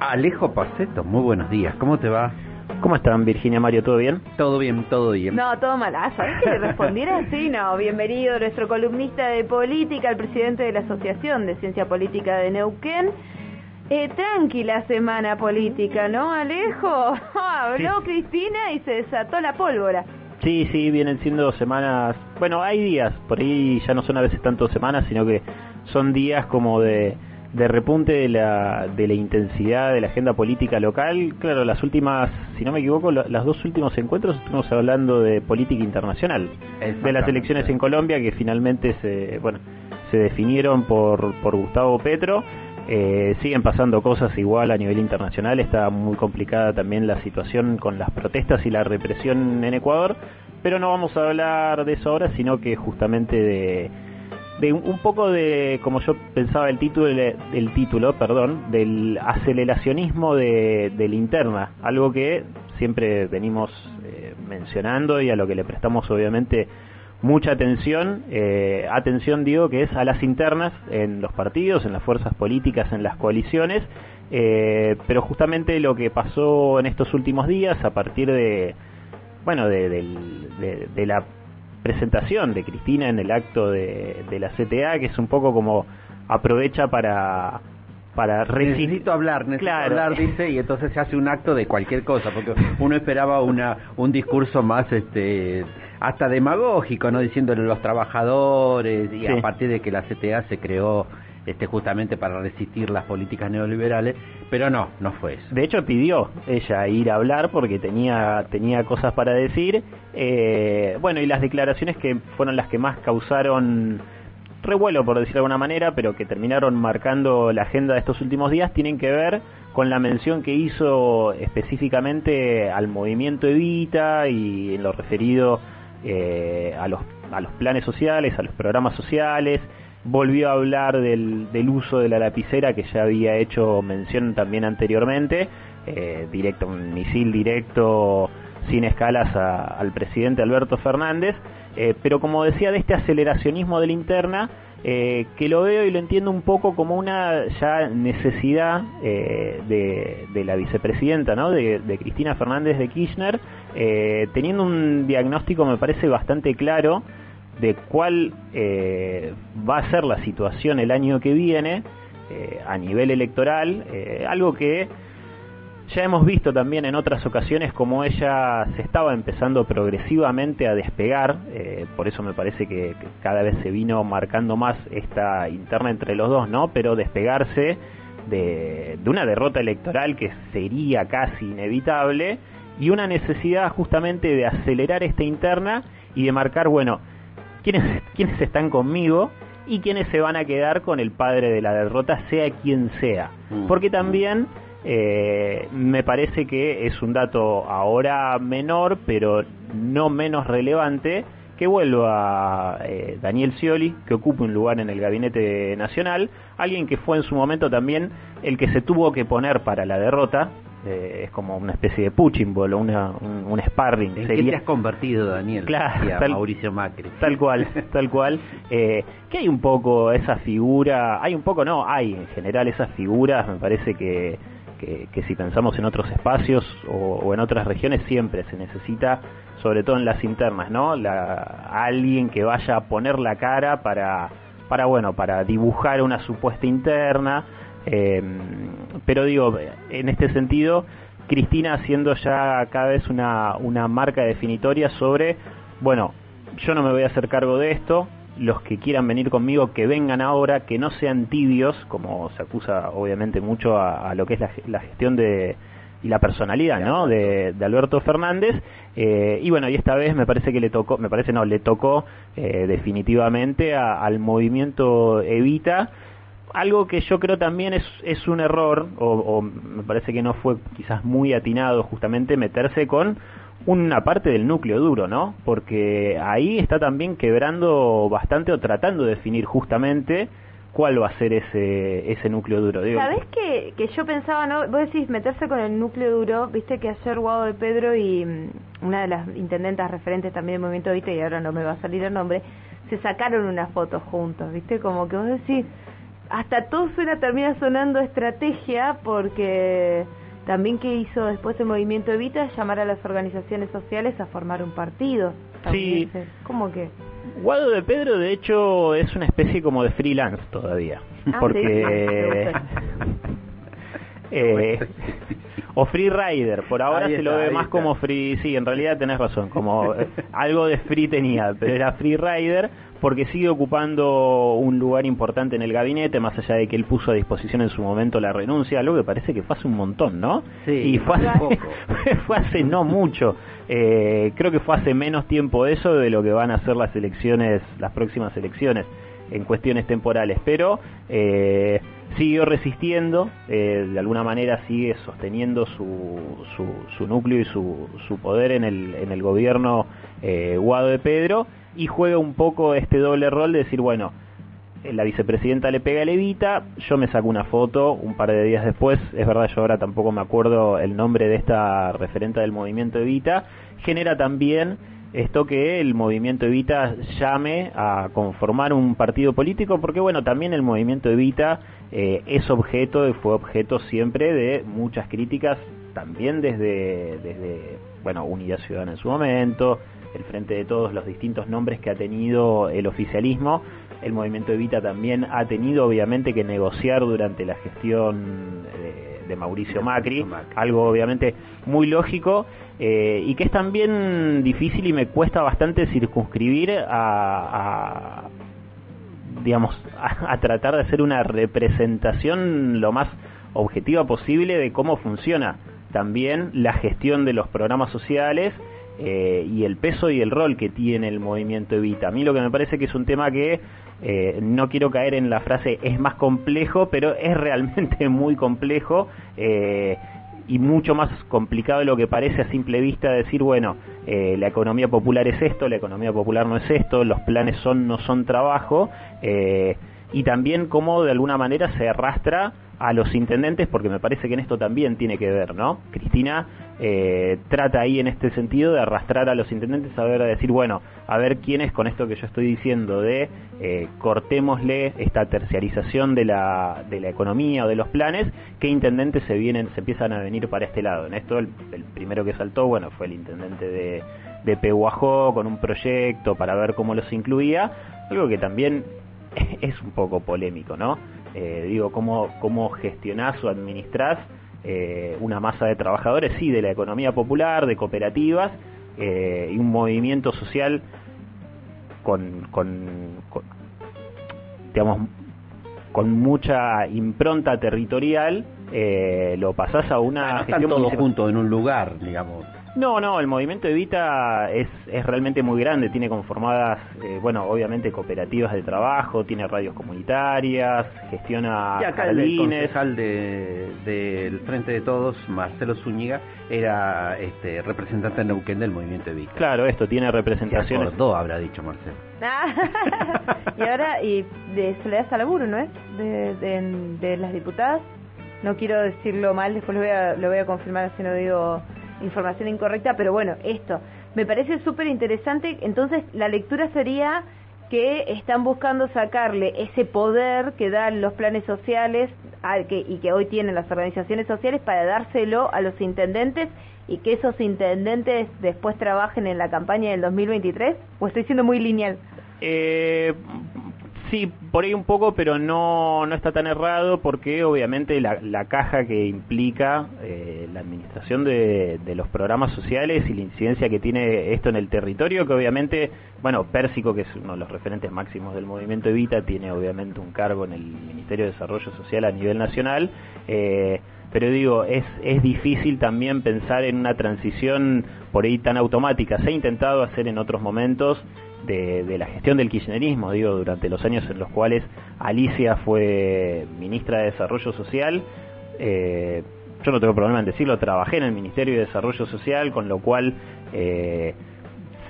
Alejo Paceto, muy buenos días, ¿cómo te va? ¿Cómo están, Virginia Mario? ¿Todo bien? Todo bien, todo bien. No, todo mal. Ah, ¿sabes que le respondiera así? No, bienvenido nuestro columnista de política, el presidente de la Asociación de Ciencia Política de Neuquén. Eh, tranquila semana política, ¿no, Alejo? Habló Cristina y se desató la pólvora. Sí, sí, vienen siendo semanas... Bueno, hay días, por ahí ya no son a veces tanto semanas, sino que son días como de de repunte de la, de la intensidad de la agenda política local. Claro, las últimas, si no me equivoco, los dos últimos encuentros estuvimos hablando de política internacional, de las elecciones en Colombia que finalmente se, bueno, se definieron por, por Gustavo Petro. Eh, siguen pasando cosas igual a nivel internacional, está muy complicada también la situación con las protestas y la represión en Ecuador, pero no vamos a hablar de eso ahora, sino que justamente de de un poco de, como yo pensaba el título, el título perdón, del aceleracionismo de, de linterna, algo que siempre venimos eh, mencionando y a lo que le prestamos obviamente mucha atención, eh, atención digo que es a las internas en los partidos, en las fuerzas políticas, en las coaliciones, eh, pero justamente lo que pasó en estos últimos días a partir de, bueno, de, de la presentación de Cristina en el acto de, la CTA, que es un poco como aprovecha para para necesito hablar, necesito hablar, dice, y entonces se hace un acto de cualquier cosa, porque uno esperaba una un discurso más este hasta demagógico, no diciéndole a los trabajadores y a partir de que la CTA se creó este, justamente para resistir las políticas neoliberales, pero no, no fue eso. De hecho pidió ella ir a hablar porque tenía, tenía cosas para decir, eh, bueno, y las declaraciones que fueron las que más causaron revuelo, por decirlo de alguna manera, pero que terminaron marcando la agenda de estos últimos días, tienen que ver con la mención que hizo específicamente al movimiento Evita y en lo referido eh, a, los, a los planes sociales, a los programas sociales, volvió a hablar del, del, uso de la lapicera que ya había hecho mención también anteriormente, eh, directo, un misil directo sin escalas al presidente Alberto Fernández, eh, pero como decía de este aceleracionismo de la interna, eh, que lo veo y lo entiendo un poco como una ya necesidad de, de, la vicepresidenta, ¿no? de, de Cristina Fernández de Kirchner, teniendo un diagnóstico me parece bastante claro de cuál eh, va a ser la situación el año que viene eh, a nivel electoral, eh, algo que ya hemos visto también en otras ocasiones como ella se estaba empezando progresivamente a despegar, por eso me parece que, cada vez se vino marcando más esta interna entre los dos, ¿no? Pero despegarse de, de una derrota electoral que sería casi inevitable y una necesidad justamente de acelerar esta interna y de marcar, bueno, quiénes, quiénes están conmigo y quiénes se van a quedar con el padre de la derrota, sea quien sea. Mm. Porque también eh, me parece que es un dato ahora menor, pero no menos relevante, que vuelva eh, Daniel Scioli, que ocupe un lugar en el gabinete nacional, alguien que fue en su momento también el que se tuvo que poner para la derrota, es como una especie de punching ball, una, un, sparring. ¿En qué te has convertido, Daniel? Claro, Mauricio Macri. Tal cual, tal cual. Eh, que hay un poco esa figura, hay un poco, no, hay en general esas figuras, me parece que, que, si pensamos en otros espacios o, en otras regiones, siempre se necesita, sobre todo en las internas, ¿no? La, alguien que vaya a poner la cara para, para bueno, para dibujar una supuesta interna eh, pero digo, en este sentido, Cristina haciendo ya cada vez una, una marca definitoria sobre, bueno, yo no me voy a hacer cargo de esto, los que quieran venir conmigo que vengan ahora, que no sean tibios, como se acusa obviamente mucho a, lo que es la, gestión de y la personalidad, ¿no? De, Alberto Fernández eh, y bueno y esta vez me parece que le tocó, me parece no le tocó eh, definitivamente al movimiento Evita algo que yo creo también es, es un error, o, me parece que no fue quizás muy atinado justamente meterse con una parte del núcleo duro, ¿no? Porque ahí está también quebrando bastante o tratando de definir justamente cuál va a ser ese, ese núcleo duro. Digo, ¿Sabés que, que yo pensaba, no? Vos decís meterse con el núcleo duro, viste que ayer Guado de Pedro y mm, una de las intendentas referentes también del movimiento Viste, y ahora no me va a salir el nombre, se sacaron unas fotos juntos, viste, como que vos decís hasta todo suena, termina sonando estrategia porque también que hizo después el movimiento Evita llamar a las organizaciones sociales a formar un partido. sí. ¿Cómo que? Guado de Pedro de hecho es una especie como de freelance todavía. Ah, porque... eh, o free rider, por ahora se lo ve más como free, sí, en realidad tenés razón, como eh, algo de free tenía, pero era free rider porque sigue ocupando un lugar importante en el gabinete, más allá de que él puso a disposición en su momento la renuncia, algo que parece que fue hace un montón, ¿no? Sí, y fue hace, fue hace no mucho. Eh, creo que fue hace menos tiempo eso de lo que van a ser las elecciones, las próximas elecciones en cuestiones temporales, pero eh, siguió resistiendo, eh, de alguna manera sigue sosteniendo su, su, su núcleo y su, su, poder en el, en el gobierno eh, Guado de Pedro y juega un poco este doble rol de decir, bueno, eh, la vicepresidenta le pega a Levita, yo me saco una foto un par de días después, es verdad, yo ahora tampoco me acuerdo el nombre de esta referente del movimiento Evita, genera también esto que el movimiento Evita llame a conformar un partido político, porque bueno, también el movimiento Evita eh, es objeto y fue objeto siempre de muchas críticas, también desde, desde, bueno, Unidad Ciudadana en su momento, el Frente de Todos, los distintos nombres que ha tenido el oficialismo. El movimiento Evita también ha tenido obviamente que negociar durante la gestión de, Mauricio Macri, algo obviamente muy lógico eh, y que es también difícil y me cuesta bastante circunscribir a, digamos, a, tratar de hacer una representación lo más objetiva posible de cómo funciona también la gestión de los programas sociales eh, y el peso y el rol que tiene el movimiento Evita. A mí lo que me parece que es un tema que eh, no quiero caer en la frase es más complejo, pero es realmente muy complejo y mucho más complicado de lo que parece a simple vista decir, bueno, eh, la economía popular es esto, la economía popular no es esto, los planes son no son trabajo, eh, y también cómo de alguna manera se arrastra a los intendentes, porque me parece que en esto también tiene que ver, ¿no? Cristina eh, trata ahí en este sentido de arrastrar a los intendentes a ver, a decir, bueno, a ver quiénes con esto que yo estoy diciendo de eh, cortémosle esta terciarización de la, de la economía o de los planes, qué intendentes se vienen, se empiezan a venir para este lado. En esto el, primero que saltó, bueno, fue el intendente de, de Pehuajó con un proyecto para ver cómo los incluía, algo que también es un poco polémico, ¿no? Eh, digo, cómo, cómo gestionás o administrás eh, una masa de trabajadores, sí, de la economía popular, de cooperativas, eh, y un movimiento social con, con, digamos, con mucha impronta territorial, eh, lo pasás a una gestión todos juntos en un lugar, digamos. No, no, el movimiento Evita es, es realmente muy grande, tiene conformadas, eh, bueno, obviamente cooperativas de trabajo, tiene radios comunitarias, gestiona y acá el concejal del de, Frente de Todos, Marcelo Zúñiga, era este, representante en Neuquén del movimiento Evita. Claro, esto tiene representaciones. Dos habrá dicho Marcelo. y ahora, y de Soledad Salaburo, ¿no es? De, de, de, las diputadas. No quiero decirlo mal, después lo voy a, lo voy a confirmar si no digo información incorrecta, pero bueno, esto me parece súper interesante. Entonces, la lectura sería que están buscando sacarle ese poder que dan los planes sociales que, y que hoy tienen las organizaciones sociales para dárselo a los intendentes y que esos intendentes después trabajen en la campaña del 2023? ¿O estoy siendo muy lineal? Eh, Sí, por ahí un poco, pero no, no está tan errado porque obviamente la, la caja que implica eh, la administración de, de, los programas sociales y la incidencia que tiene esto en el territorio, que obviamente, bueno, Pérsico, que es uno de los referentes máximos del movimiento Evita, tiene obviamente un cargo en el Ministerio de Desarrollo Social a nivel nacional. Eh, pero digo, es, es difícil también pensar en una transición por ahí tan automática. Se ha intentado hacer en otros momentos, de, la gestión del kirchnerismo, digo, durante los años en los cuales Alicia fue ministra de Desarrollo Social. Eh, yo no tengo problema en decirlo, trabajé en el Ministerio de Desarrollo Social, con lo cual eh,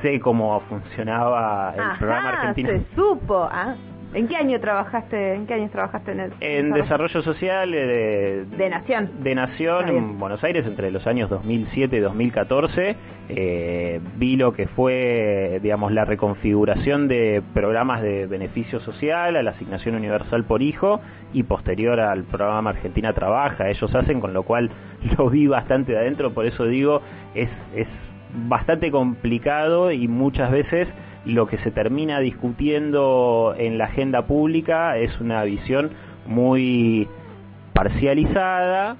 sé cómo funcionaba el programa argentino. Se supo, ah. ¿En qué año trabajaste? ¿En qué años trabajaste en el En desarrollo, social de, de Nación. De Nación en Buenos Aires entre los años 2007 y 2014. Eh, vi lo que fue, digamos, la reconfiguración de programas de beneficio social, a la asignación universal por hijo y posterior al programa Argentina Trabaja. Ellos hacen, con lo cual lo vi bastante de adentro, por eso digo, es, es bastante complicado y muchas veces lo que se termina discutiendo en la agenda pública es una visión muy parcializada,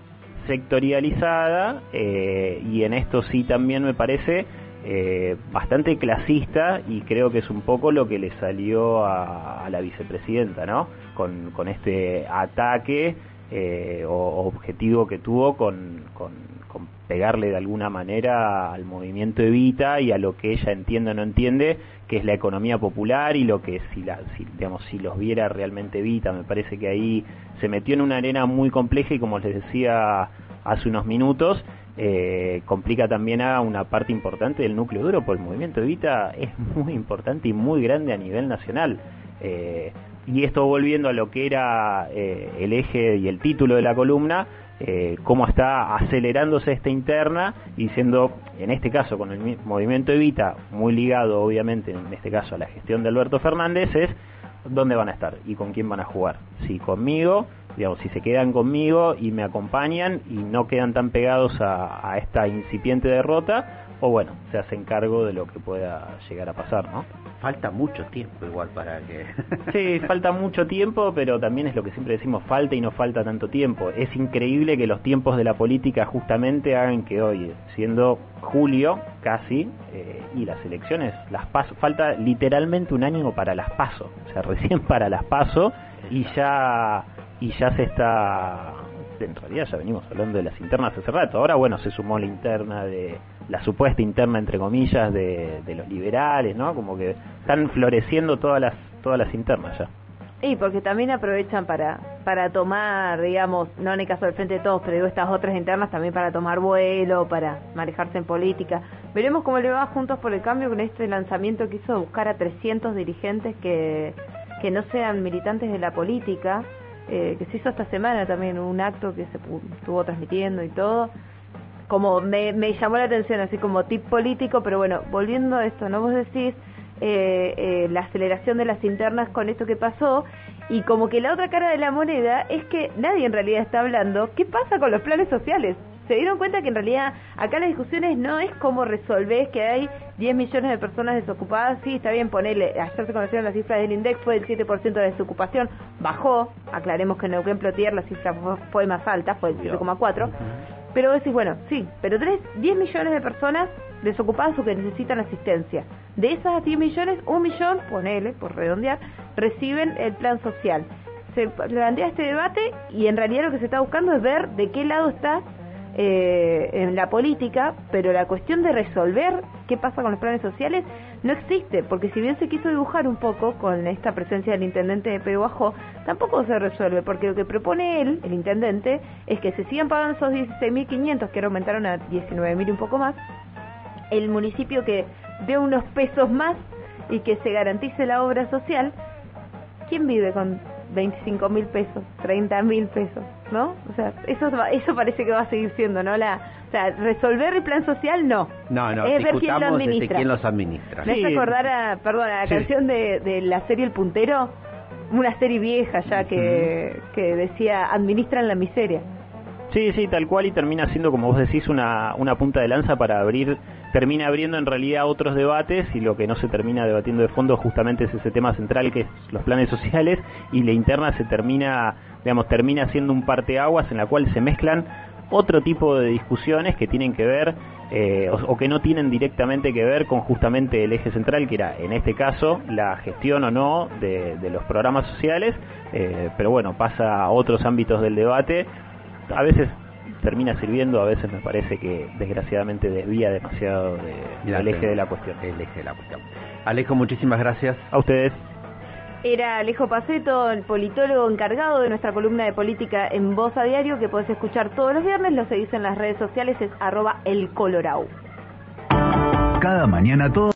sectorializada eh, y en esto sí también me parece eh, bastante clasista y creo que es un poco lo que le salió a, la vicepresidenta, ¿no? Con, con este ataque eh, o objetivo que tuvo con, con, pegarle de alguna manera al movimiento Evita y a lo que ella entiende o no entiende, que es la economía popular y lo que si, la, si, digamos, si los viera realmente Evita, me parece que ahí se metió en una arena muy compleja y como les decía hace unos minutos, eh, complica también a una parte importante del núcleo duro, porque el movimiento Evita es muy importante y muy grande a nivel nacional. Eh, y esto volviendo a lo que era eh, el eje y el título de la columna, eh, cómo está acelerándose esta interna y siendo, en este caso, con el movimiento Evita, muy ligado obviamente en este caso a la gestión de Alberto Fernández, es dónde van a estar y con quién van a jugar. Si conmigo, digamos, si se quedan conmigo y me acompañan y no quedan tan pegados a, a esta incipiente derrota, o bueno, se hacen cargo de lo que pueda llegar a pasar, ¿no? Falta mucho tiempo igual para que... sí, falta mucho tiempo, pero también es lo que siempre decimos, falta y no falta tanto tiempo. Es increíble que los tiempos de la política justamente hagan que hoy, siendo julio casi, eh, y las elecciones, las paso, falta literalmente un año para las paso, o sea, recién para las paso, y ya, y ya se está en realidad ya venimos hablando de las internas hace rato. Ahora, bueno, se sumó la interna de la supuesta interna entre comillas de, de los liberales, ¿no? Como que están floreciendo todas las todas las internas ya. Y porque también aprovechan para para tomar, digamos, no en el caso del Frente de Todos, pero digo estas otras internas también para tomar vuelo, para manejarse en política. Veremos cómo le va Juntos por el Cambio con este lanzamiento que hizo de buscar a 300 dirigentes que, que no sean militantes de la política, eh, que se hizo esta semana también, un acto que se estuvo transmitiendo y todo como me, llamó la atención, así como tip político, pero bueno, volviendo a esto, ¿no? Vos decís eh, eh, la aceleración de las internas con esto que pasó, y como que la otra cara de la moneda es que nadie en realidad está hablando qué pasa con los planes sociales. Se dieron cuenta que en realidad acá las discusiones no es cómo resolver que hay 10 millones de personas desocupadas, sí, está bien ponerle, ayer se conocieron las cifras del INDEX, fue el 7% de desocupación, bajó, aclaremos que en Neuquén Plotier la cifra fue más alta, fue el 7,4%, pero decís, bueno, sí, pero tenés 10 millones de personas desocupadas o que necesitan asistencia. De esas 10 millones, un millón, ponele, por redondear, reciben el plan social. Se plantea este debate y en realidad lo que se está buscando es ver de qué lado está eh, en la política, pero la cuestión de resolver qué pasa con los planes sociales no existe, porque si bien se quiso dibujar un poco con esta presencia del intendente de Peguajó, tampoco se resuelve, porque lo que propone él, el intendente, es que se sigan pagando esos 16.500 que ahora aumentaron a 19.000 y un poco más, el municipio que dé unos pesos más y que se garantice la obra social, ¿quién vive con 25 mil pesos, 30 mil pesos, ¿no? O sea, eso, eso parece que va a seguir siendo, ¿no? La, o sea, resolver el plan social, no. No, no, es ver quién lo administra. quién los administra. Me hace acordar a, perdón, a la canción de, de la serie El Puntero, una serie vieja ya que, que decía, administran la miseria. Sí, sí, tal cual y termina siendo, como vos decís, una, una punta de lanza para abrir, termina abriendo en realidad otros debates y lo que no se termina debatiendo de fondo justamente es ese tema central que es los planes sociales y la interna se termina, digamos, termina siendo un parteaguas en la cual se mezclan otro tipo de discusiones que tienen que ver eh, o, que no tienen directamente que ver con justamente el eje central, que era en este caso la gestión o no de, los programas sociales, eh, pero bueno, pasa a otros ámbitos del debate a veces termina sirviendo, a veces me parece que desgraciadamente desvía demasiado del eje de la cuestión. El eje de la cuestión. Alejo, muchísimas gracias. A ustedes. Era Alejo Paceto, el politólogo encargado de nuestra columna de política en Voz a Diario, que podés escuchar todos los viernes, lo seguís en las redes sociales, es arroba el Cada mañana todo.